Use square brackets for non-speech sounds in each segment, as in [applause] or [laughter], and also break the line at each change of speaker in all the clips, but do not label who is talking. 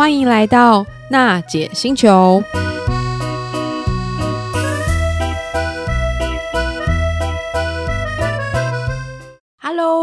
欢迎来到娜姐星球。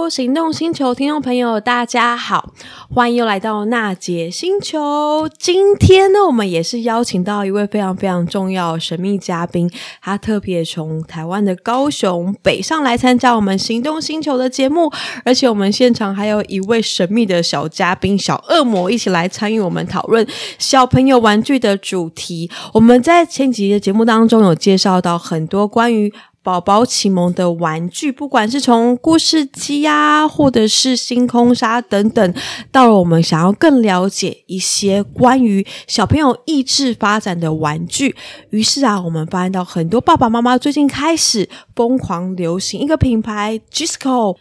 行动星球听众朋友，大家好，欢迎又来到娜姐星球。今天呢，我们也是邀请到一位非常非常重要神秘嘉宾，他特别从台湾的高雄北上来参加我们行动星球的节目，而且我们现场还有一位神秘的小嘉宾小恶魔一起来参与我们讨论小朋友玩具的主题。我们在前几集的节目当中有介绍到很多关于宝宝启蒙的玩具，不管是从故事机啊，或者是星空沙等等，到了我们想要更了解一些关于小朋友意志发展的玩具，于是啊，我们发现到很多爸爸妈妈最近开始疯狂流行一个品牌 Gisco。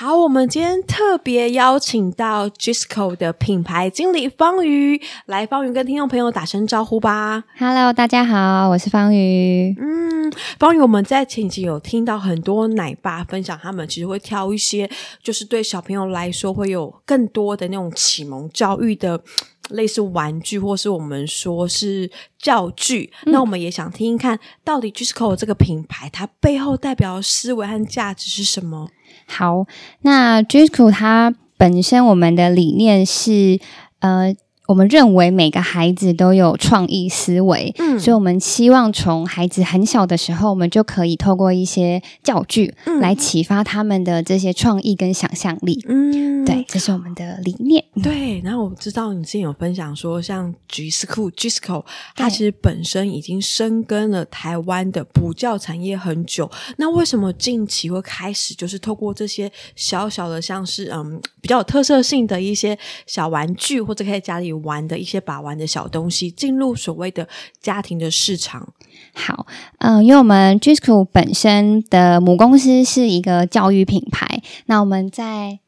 好，我们今天特别邀请到 Gisco 的品牌经理方瑜来，方瑜跟听众朋友打声招呼吧。
Hello，大家好，我是方瑜。
嗯，方瑜，我们在前集有听到很多奶爸分享，他们其实会挑一些，就是对小朋友来说会有更多的那种启蒙教育的类似玩具，或是我们说是教具。嗯、那我们也想听听看，到底 Gisco 这个品牌它背后代表的思维和价值是什么？
好，那 Gisco 它本身我们的理念是，呃。我们认为每个孩子都有创意思维，嗯，所以我们希望从孩子很小的时候，我们就可以透过一些教具来启发他们的这些创意跟想象力，嗯，对，这是我们的理念。
对，然后我知道你之前有分享说，像 Gisco Gisco，它其实本身已经深耕了台湾的补教产业很久，那为什么近期会开始就是透过这些小小的，像是嗯比较有特色性的一些小玩具，或者可以家里玩的一些把玩的小东西，进入所谓的家庭的市场。
好，嗯、呃，因为我们 Gisco 本身的母公司是一个教育品牌，那我们在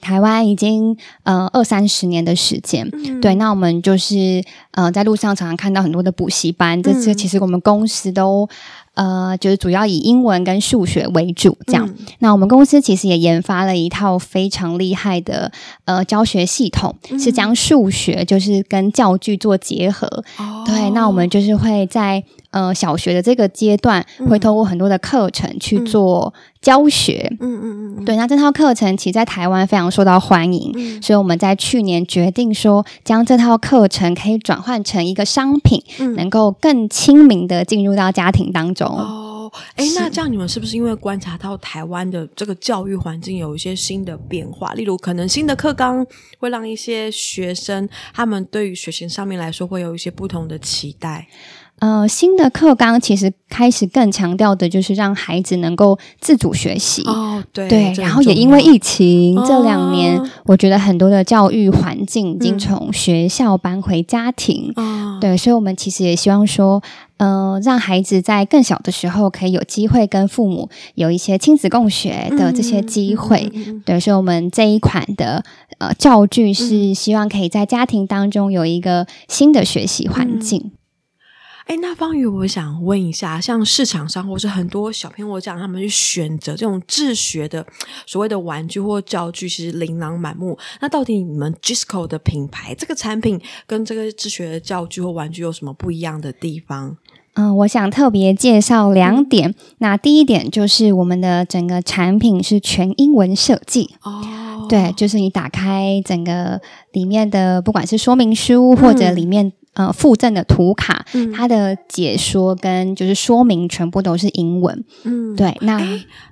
台湾已经呃二三十年的时间，嗯、对，那我们就是呃在路上常常看到很多的补习班，这这其实我们公司都。呃，就是主要以英文跟数学为主，这样。嗯、那我们公司其实也研发了一套非常厉害的呃教学系统，嗯、是将数学就是跟教具做结合。哦、对，那我们就是会在呃小学的这个阶段，会透过很多的课程去做教学。嗯嗯嗯。嗯对，那这套课程其实在台湾非常受到欢迎，嗯、所以我们在去年决定说，将这套课程可以转换成一个商品，嗯、能够更亲民的进入到家庭当中。哦，
哎，那这样你们是不是因为观察到台湾的这个教育环境有一些新的变化？例如，可能新的课纲会让一些学生他们对于学习上面来说会有一些不同的期待。
呃，新的课纲其实开始更强调的就是让孩子能够自主学习。
哦，对，
对。然后也因为疫情这两年，哦、我觉得很多的教育环境已经从学校搬回家庭。嗯、对，所以我们其实也希望说，呃，让孩子在更小的时候可以有机会跟父母有一些亲子共学的这些机会。对，所以我们这一款的呃教具是希望可以在家庭当中有一个新的学习环境。嗯
哎，那方宇，我想问一下，像市场上或是很多小朋友这样，他们去选择这种自学的所谓的玩具或教具，其实琳琅满目。那到底你们 Gisco 的品牌这个产品跟这个自学的教具或玩具有什么不一样的地方？
嗯，我想特别介绍两点。嗯、那第一点就是我们的整个产品是全英文设计哦，对，就是你打开整个里面的，不管是说明书或者里面、嗯。呃，附赠的图卡，嗯、它的解说跟就是说明全部都是英文。嗯，对。那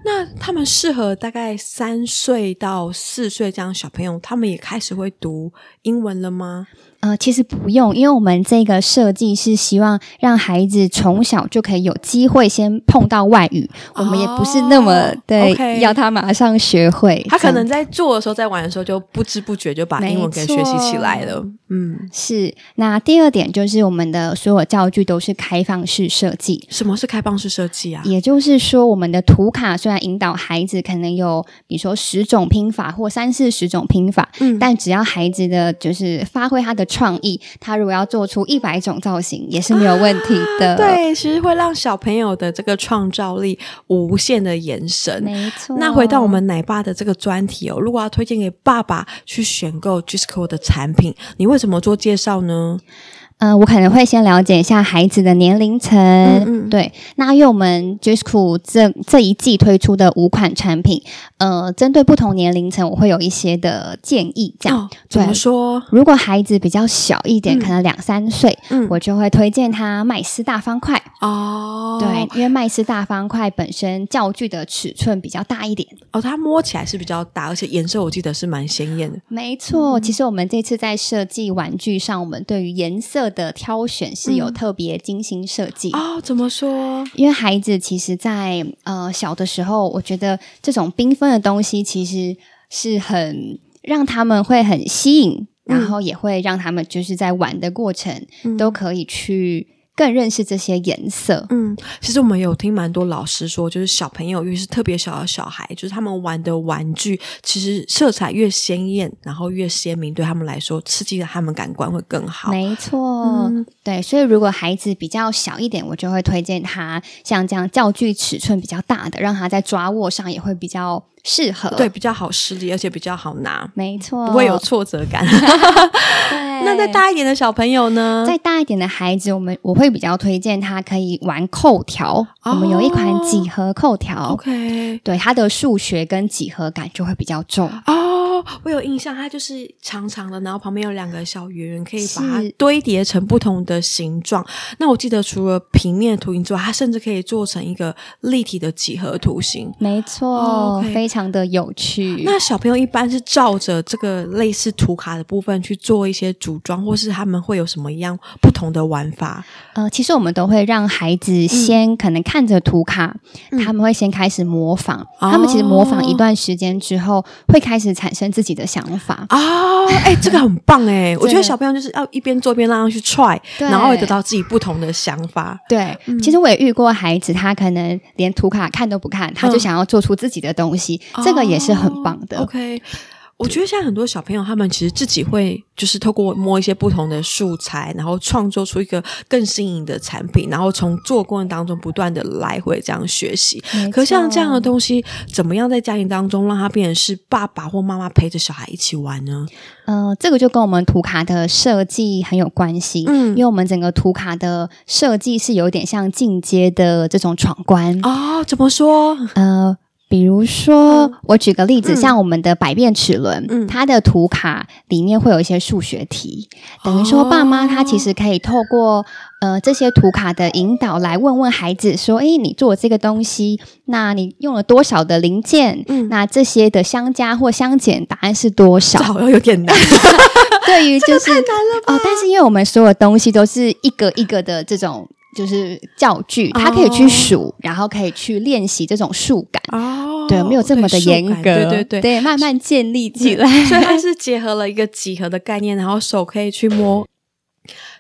那他们适合大概三岁到四岁这样小朋友，他们也开始会读英文了吗？
呃，其实不用，因为我们这个设计是希望让孩子从小就可以有机会先碰到外语。哦、我们也不是那么对，okay 要他马上学会。
他可能在做的时候，在玩的时候，就不知不觉就把英文给学习起来了。嗯，
是。那第二点。点就是我们的所有教具都是开放式设计。
什么是开放式设计啊？
也就是说，我们的图卡虽然引导孩子可能有，比如说十种拼法或三四十种拼法，嗯，但只要孩子的就是发挥他的创意，他如果要做出一百种造型，也是没有问题的。
啊、对，其实会让小朋友的这个创造力无限的延伸。
没错。
那回到我们奶爸的这个专题哦，如果要推荐给爸爸去选购 Gisco 的产品，你为什么做介绍呢？
嗯、呃，我可能会先了解一下孩子的年龄层，嗯嗯对。那因为我们 j i s c o 这这一季推出的五款产品，呃，针对不同年龄层，我会有一些的建议。这样、哦、
怎么说？
如果孩子比较小一点，嗯、可能两三岁，嗯，我就会推荐他麦斯大方块。哦，对，因为麦斯大方块本身教具的尺寸比较大一点。
哦，它摸起来是比较大，而且颜色我记得是蛮鲜艳的。
没错，嗯、其实我们这次在设计玩具上，我们对于颜色。的挑选是有特别精心设计
哦。怎么说？
因为孩子其实在，在呃小的时候，我觉得这种缤纷的东西其实是很让他们会很吸引，嗯、然后也会让他们就是在玩的过程、嗯、都可以去。更认识这些颜色。
嗯，其实我们有听蛮多老师说，就是小朋友，尤其是特别小的小孩，就是他们玩的玩具，其实色彩越鲜艳，然后越鲜明，对他们来说，刺激的他们感官会更好。
没错，嗯、对，所以如果孩子比较小一点，我就会推荐他像这样教具尺寸比较大的，让他在抓握上也会比较。适合，
对，比较好施力，而且比较好拿，
没错，
不会有挫折感。对 [laughs] 那再大一点的小朋友呢？
再大一点的孩子，我们我会比较推荐他可以玩扣条。哦、我们有一款几何扣条
，OK，
对，它的数学跟几何感就会比较重。
哦，我有印象，它就是长长的，然后旁边有两个小圆圆，可以把它堆叠成不同的形状。那我记得除了平面图形之外，它甚至可以做成一个立体的几何图形。
没错，非常。的有趣。
那小朋友一般是照着这个类似图卡的部分去做一些组装，或是他们会有什么样不同的玩法？
呃，其实我们都会让孩子先可能看着图卡，嗯、他们会先开始模仿。嗯、他们其实模仿一段时间之后，会开始产生自己的想法。
哦，哎、欸，这个很棒哎！对 [laughs] 我觉得小朋友就是要一边做一边让他去 try，然后会得到自己不同的想法。
对，嗯、其实我也遇过孩子，他可能连图卡看都不看，他就想要做出自己的东西。嗯这个也是很棒的。
Oh, OK，我觉得现在很多小朋友他们其实自己会就是透过摸一些不同的素材，然后创作出一个更新颖的产品，然后从做过程当中不断的来回这样学习。可像这样的东西，怎么样在家庭当中让它变成是爸爸或妈妈陪着小孩一起玩呢？
嗯、呃，这个就跟我们图卡的设计很有关系。嗯，因为我们整个图卡的设计是有点像进阶的这种闯关。
哦，怎么说？
呃。比如说，我举个例子，嗯、像我们的百变齿轮，嗯、它的图卡里面会有一些数学题，等于说爸妈他其实可以透过呃这些图卡的引导来问问孩子说：“诶，你做这个东西，那你用了多少的零件？嗯、那这些的相加或相减答案是多少？”
好像有点难。[laughs]
对于 [laughs] 就是？哦，但是因为我们所有东西都是一个一个的这种。就是教具，他可以去数，oh. 然后可以去练习这种数感。哦，oh, 对，没有这么的严格，对对对，对，慢慢建立起来。
所以它是结合了一个几何的概念，然后手可以去摸。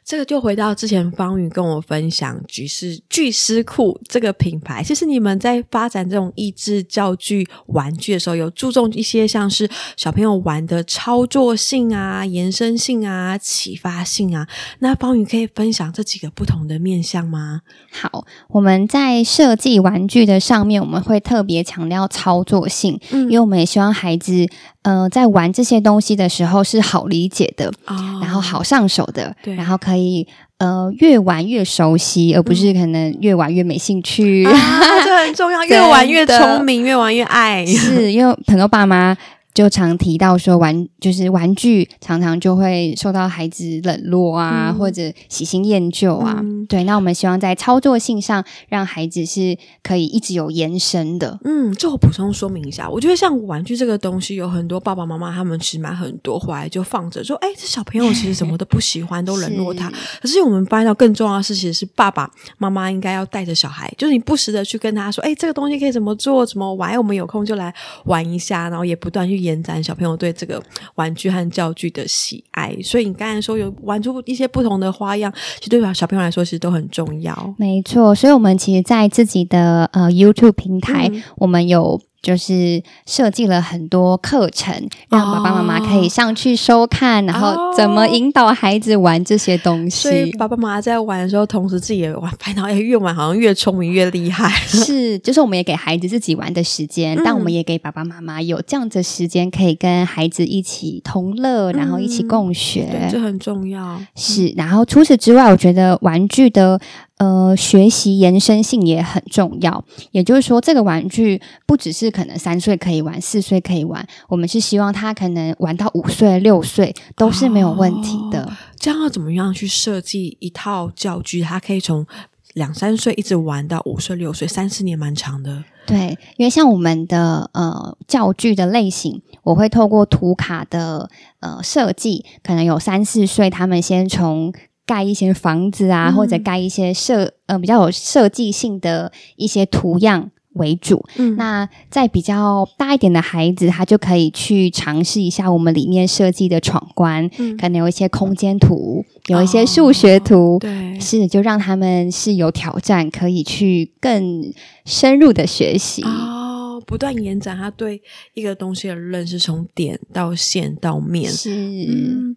这个就回到之前方宇跟我分享“巨思巨师库”这个品牌，其实你们在发展这种益智教具玩具的时候，有注重一些像是小朋友玩的操作性啊、延伸性啊、启发性啊。那方宇可以分享这几个不同的面向吗？
好，我们在设计玩具的上面，我们会特别强调操作性，嗯，因为我们也希望孩子。呃，在玩这些东西的时候是好理解的，哦、然后好上手的，对然后可以呃越玩越熟悉，而不是可能越玩越没兴趣。
这很重要，[laughs] 越玩越聪明，越玩越爱。
是因为很多爸妈。就常提到说玩就是玩具常常就会受到孩子冷落啊，嗯、或者喜新厌旧啊。嗯、对，那我们希望在操作性上让孩子是可以一直有延伸的。
嗯，这我补充说明一下，我觉得像玩具这个东西，有很多爸爸妈妈他们其实买很多回来就放着，说哎，这小朋友其实什么都不喜欢，都冷落他。[laughs] 可是我们发现到更重要的事情是，爸爸妈妈应该要带着小孩，就是你不时的去跟他说，哎，这个东西可以怎么做，怎么玩，我们有空就来玩一下，然后也不断去。延展小朋友对这个玩具和教具的喜爱。所以你刚才说有玩出一些不同的花样，其实对小朋友来说其实都很重要。
没错，所以我们其实，在自己的呃 YouTube 平台，嗯、我们有。就是设计了很多课程，让爸爸妈妈可以上去收看，哦、然后怎么引导孩子玩这些东西。
所以爸爸妈妈在玩的时候，同时自己也玩，发现越玩好像越聪明越厉害。
是，就是我们也给孩子自己玩的时间，嗯、但我们也给爸爸妈妈有这样的时间，可以跟孩子一起同乐，然后一起共学，
嗯、对，这很重要。
是，然后除此之外，我觉得玩具的。呃，学习延伸性也很重要。也就是说，这个玩具不只是可能三岁可以玩，四岁可以玩，我们是希望他可能玩到五岁、六岁都是没有问题的。
哦，这样要怎么样去设计一套教具？他可以从两三岁一直玩到五岁、六岁，三四年蛮长的。
对，因为像我们的呃教具的类型，我会透过图卡的呃设计，可能有三四岁，他们先从。盖一些房子啊，或者盖一些设呃比较有设计性的一些图样为主。嗯，那在比较大一点的孩子，他就可以去尝试一下我们里面设计的闯关，嗯，可能有一些空间图，有一些数学图，哦，对，是就让他们是有挑战，可以去更深入的学习。
哦，不断延展他对一个东西的认识，从点到线到面，
是。
嗯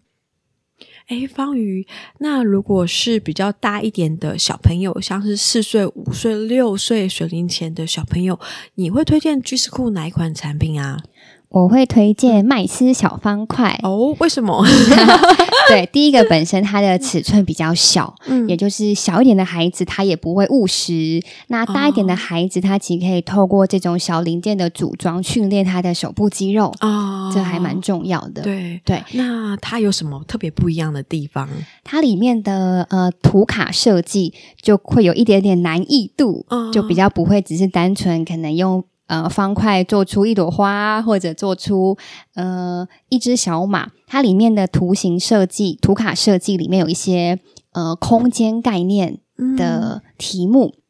哎，方瑜，那如果是比较大一点的小朋友，像是四岁、五岁、六岁学龄前的小朋友，你会推荐居士库哪一款产品啊？
我会推荐麦斯小方块
哦，为什么？[laughs]
对，第一个本身它的尺寸比较小，嗯，也就是小一点的孩子他也不会误食。那大一点的孩子，他其实可以透过这种小零件的组装训练他的手部肌肉哦，这还蛮重要的。
对
对，
那它有什么特别不一样的地方？
它里面的呃图卡设计就会有一点点难易度，哦，就比较不会只是单纯可能用。呃，方块做出一朵花，或者做出呃一只小马，它里面的图形设计、图卡设计里面有一些呃空间概念的题目，嗯、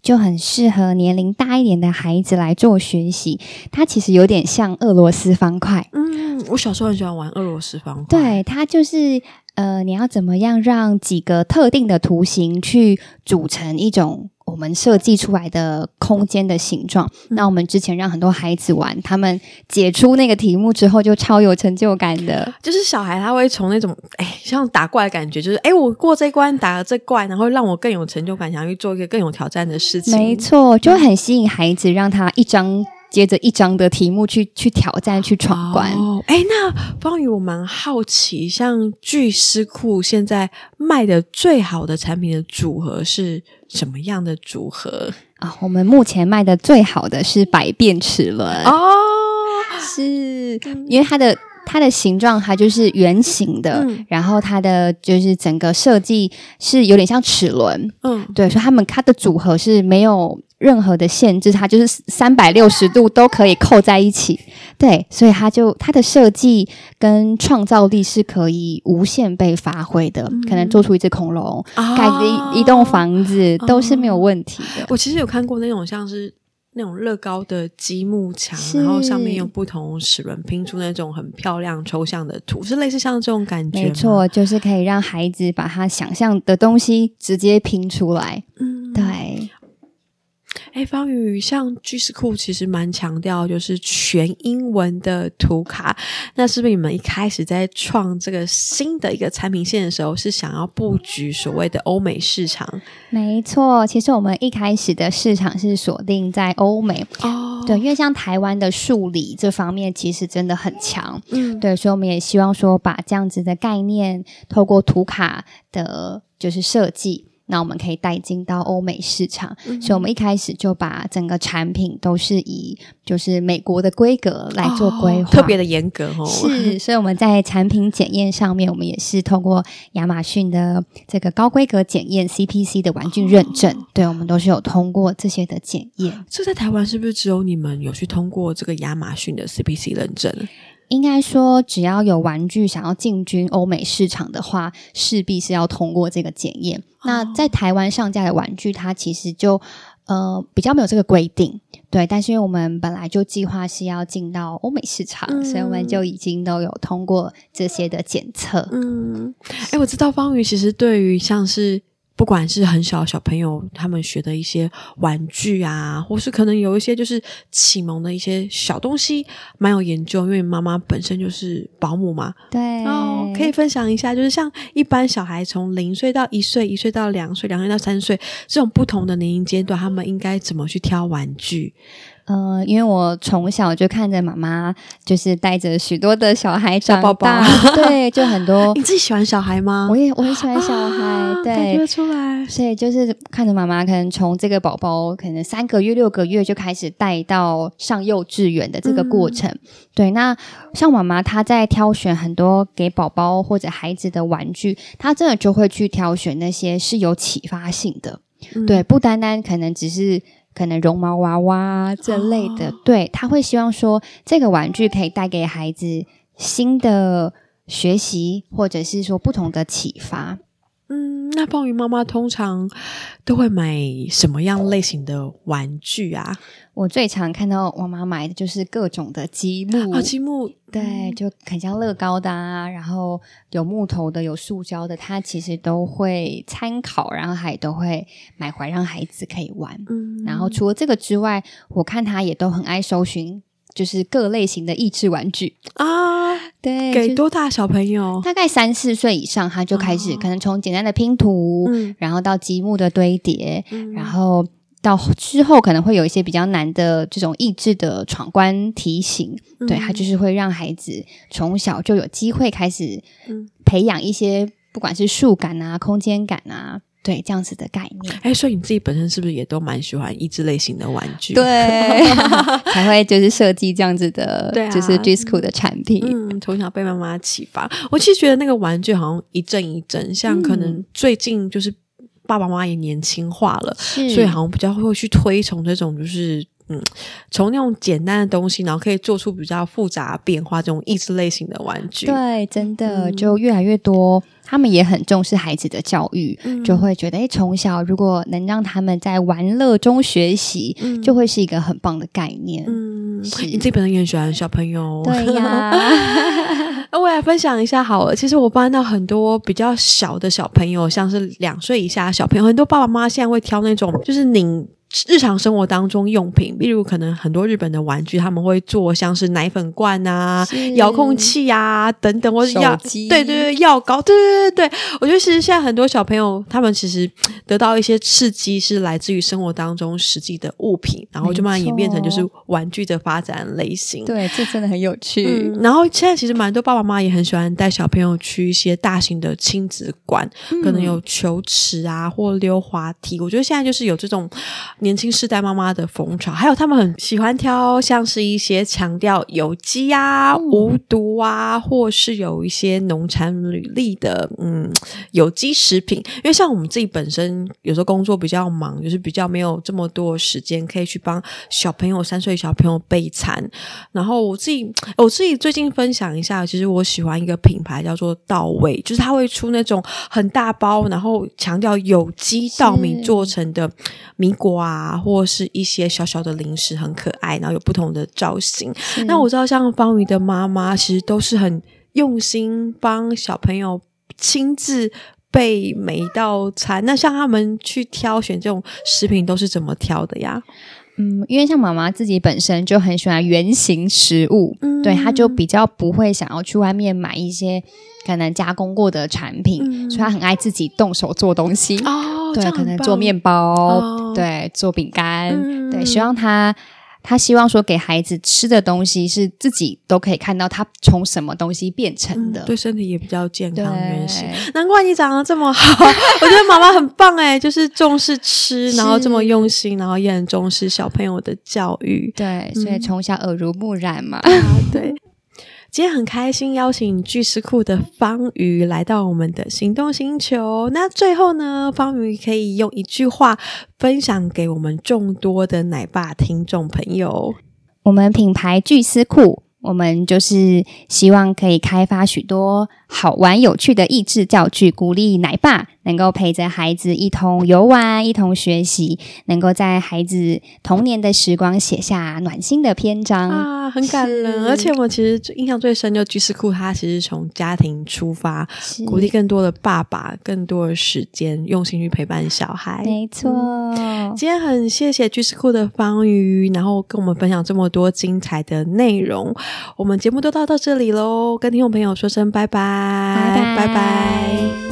就很适合年龄大一点的孩子来做学习。它其实有点像俄罗斯方块。
嗯，我小时候很喜欢玩俄罗斯方块。
对，它就是呃，你要怎么样让几个特定的图形去组成一种。我们设计出来的空间的形状，那我们之前让很多孩子玩，他们解出那个题目之后，就超有成就感的。
就是小孩他会从那种哎，像打怪的感觉，就是哎，我过这关打了这怪，然后让我更有成就感，想要去做一个更有挑战的事情。
没错，就很吸引孩子，让他一张。接着一章的题目去去挑战去闯关。
哦，哎，那方宇，我蛮好奇，像 G-SCHOOL 现在卖的最好的产品的组合是什么样的组合
啊？我们目前卖的最好的是百变齿轮
哦，
是因为它的它的形状它就是圆形的，嗯、然后它的就是整个设计是有点像齿轮，嗯，对，所以他们它的组合是没有。任何的限制，它就是三百六十度都可以扣在一起，对，所以它就它的设计跟创造力是可以无限被发挥的，嗯、可能做出一只恐龙，哦、盖一一栋房子都是没有问题的。
我其实有看过那种像是那种乐高的积木墙，然后上面用不同齿轮拼出那种很漂亮抽象的图，是类似像这种感觉？
没错，就是可以让孩子把他想象的东西直接拼出来。嗯，对。
哎，方宇，像 G-SCHOOL 其实蛮强调就是全英文的图卡，那是不是你们一开始在创这个新的一个产品线的时候，是想要布局所谓的欧美市场？
没错，其实我们一开始的市场是锁定在欧美哦，对，因为像台湾的数理这方面其实真的很强，嗯，对，所以我们也希望说把这样子的概念透过图卡的，就是设计。那我们可以带进到欧美市场，嗯、所以我们一开始就把整个产品都是以就是美国的规格来做规划，
哦、特别的严格哦。
是，所以我们在产品检验上面，我们也是通过亚马逊的这个高规格检验 CPC 的玩具认证，哦、对，我们都是有通过这些的检验。
这在台湾是不是只有你们有去通过这个亚马逊的 CPC 认证？
应该说，只要有玩具想要进军欧美市场的话，势必是要通过这个检验。那在台湾上架的玩具，它其实就呃比较没有这个规定。对，但是因为我们本来就计划是要进到欧美市场，嗯、所以我们就已经都有通过这些的检测。
嗯，哎，我知道方瑜其实对于像是。不管是很小的小朋友，他们学的一些玩具啊，或是可能有一些就是启蒙的一些小东西，蛮有研究。因为妈妈本身就是保姆嘛，
对，
然后可以分享一下，就是像一般小孩从零岁到一岁，一岁到两岁，两岁到三岁这种不同的年龄阶段，他们应该怎么去挑玩具？
呃，因为我从小就看着妈妈，就是带着许多的小孩长大，
宝宝
对，就很多。[laughs]
你自己喜欢小孩吗？
我也我很喜欢小孩，啊、对，
感觉出来。
所以就是看着妈妈，可能从这个宝宝可能三个月、六个月就开始带到上幼稚园的这个过程。嗯、对，那像妈妈她在挑选很多给宝宝或者孩子的玩具，她真的就会去挑选那些是有启发性的，嗯、对，不单单可能只是。可能绒毛娃娃这类的，哦、对，他会希望说这个玩具可以带给孩子新的学习，或者是说不同的启发。
嗯，那鲍鱼妈妈通常都会买什么样类型的玩具啊？
我最常看到我妈买的就是各种的积木。
啊，积木，
对，就很像乐高的啊，然后有木头的，有塑胶的，她其实都会参考，然后还都会买回来让孩子可以玩。嗯，然后除了这个之外，我看她也都很爱搜寻。就是各类型的益智玩具。
啊，
对，
给多大小朋友？
大概三四岁以上，他就开始、哦、可能从简单的拼图，嗯、然后到积木的堆叠，嗯、然后到之后可能会有一些比较难的这种益智的闯关题型，嗯、对，它就是会让孩子从小就有机会开始培养一些不管是数感啊、空间感啊。对，这样子的概念。
哎，所以你自己本身是不是也都蛮喜欢益智类型的玩具？
对，[laughs] 才会就是设计这样子的，对啊、就是 G-SCHOOL 的产品。
嗯，从小被妈妈启发，我其实觉得那个玩具好像一阵一阵，像可能最近就是爸爸妈妈也年轻化了，嗯、所以好像比较会去推崇这种就是。嗯，从那种简单的东西，然后可以做出比较复杂的变化，这种益智类型的玩具，
对，真的就越来越多。他们也很重视孩子的教育，嗯、就会觉得，哎，从小如果能让他们在玩乐中学习，嗯、就会是一个很棒的概念。嗯，是
你自己本身也很喜欢小朋友，
对呀。[laughs]
那我来分享一下好了。其实我班到很多比较小的小朋友，像是两岁以下的小朋友，很多爸爸妈妈现在会挑那种，就是拧。日常生活当中用品，例如可能很多日本的玩具，他们会做像是奶粉罐啊、遥控器啊等等，或者药机，对对对，药膏，对对对对。我觉得其实现在很多小朋友，他们其实得到一些刺激，是来自于生活当中实际的物品，然后就慢慢演变成就是玩具的发展类型。
对，这真的很有趣。
嗯，然后现在其实蛮多爸爸妈妈也很喜欢带小朋友去一些大型的亲子馆，嗯、可能有球池啊或溜滑梯。我觉得现在就是有这种。年轻世代妈妈的风潮，还有他们很喜欢挑像是一些强调有机啊、嗯、无毒啊，或是有一些农产履历的嗯有机食品。因为像我们自己本身有时候工作比较忙，就是比较没有这么多时间可以去帮小朋友三岁小朋友备餐。然后我自己我自己最近分享一下，其实我喜欢一个品牌叫做稻味，就是它会出那种很大包，然后强调有机稻米做成的米果啊。啊，或是一些小小的零食，很可爱，然后有不同的造型。是那我知道，像方瑜的妈妈，其实都是很用心帮小朋友亲自备每一道餐。那像他们去挑选这种食品，都是怎么挑的呀？
嗯，因为像妈妈自己本身就很喜欢圆形食物，嗯、对，她就比较不会想要去外面买一些可能加工过的产品，嗯、所以她很爱自己动手做东西。哦，对，可能做面包，哦、对，做饼干，嗯、对，希望他。他希望说，给孩子吃的东西是自己都可以看到，他从什么东西变成的，
嗯、对身体也比较健康。原型对难怪你长得这么好，[laughs] 我觉得妈妈很棒诶，就是重视吃，然后这么用心，然后也很重视小朋友的教育。
对，所以从小耳濡目染嘛。
嗯、对。[laughs] 今天很开心邀请巨丝库的方瑜来到我们的行动星球。那最后呢，方瑜可以用一句话分享给我们众多的奶爸听众朋友。
我们品牌巨丝库我们就是希望可以开发许多好玩有趣的益智教具，鼓励奶爸能够陪着孩子一同游玩，一同学习，能够在孩子童年的时光写下暖心的篇章
啊，很感人。而且我其实印象最深就居士库，他其实从家庭出发，鼓励更多的爸爸，更多的时间用心去陪伴小孩。
没错，
嗯，今天很谢谢居士库的方瑜，然后跟我们分享这么多精彩的内容。我们节目都到到这里喽，跟听众朋友说声拜拜。
拜拜。拜拜。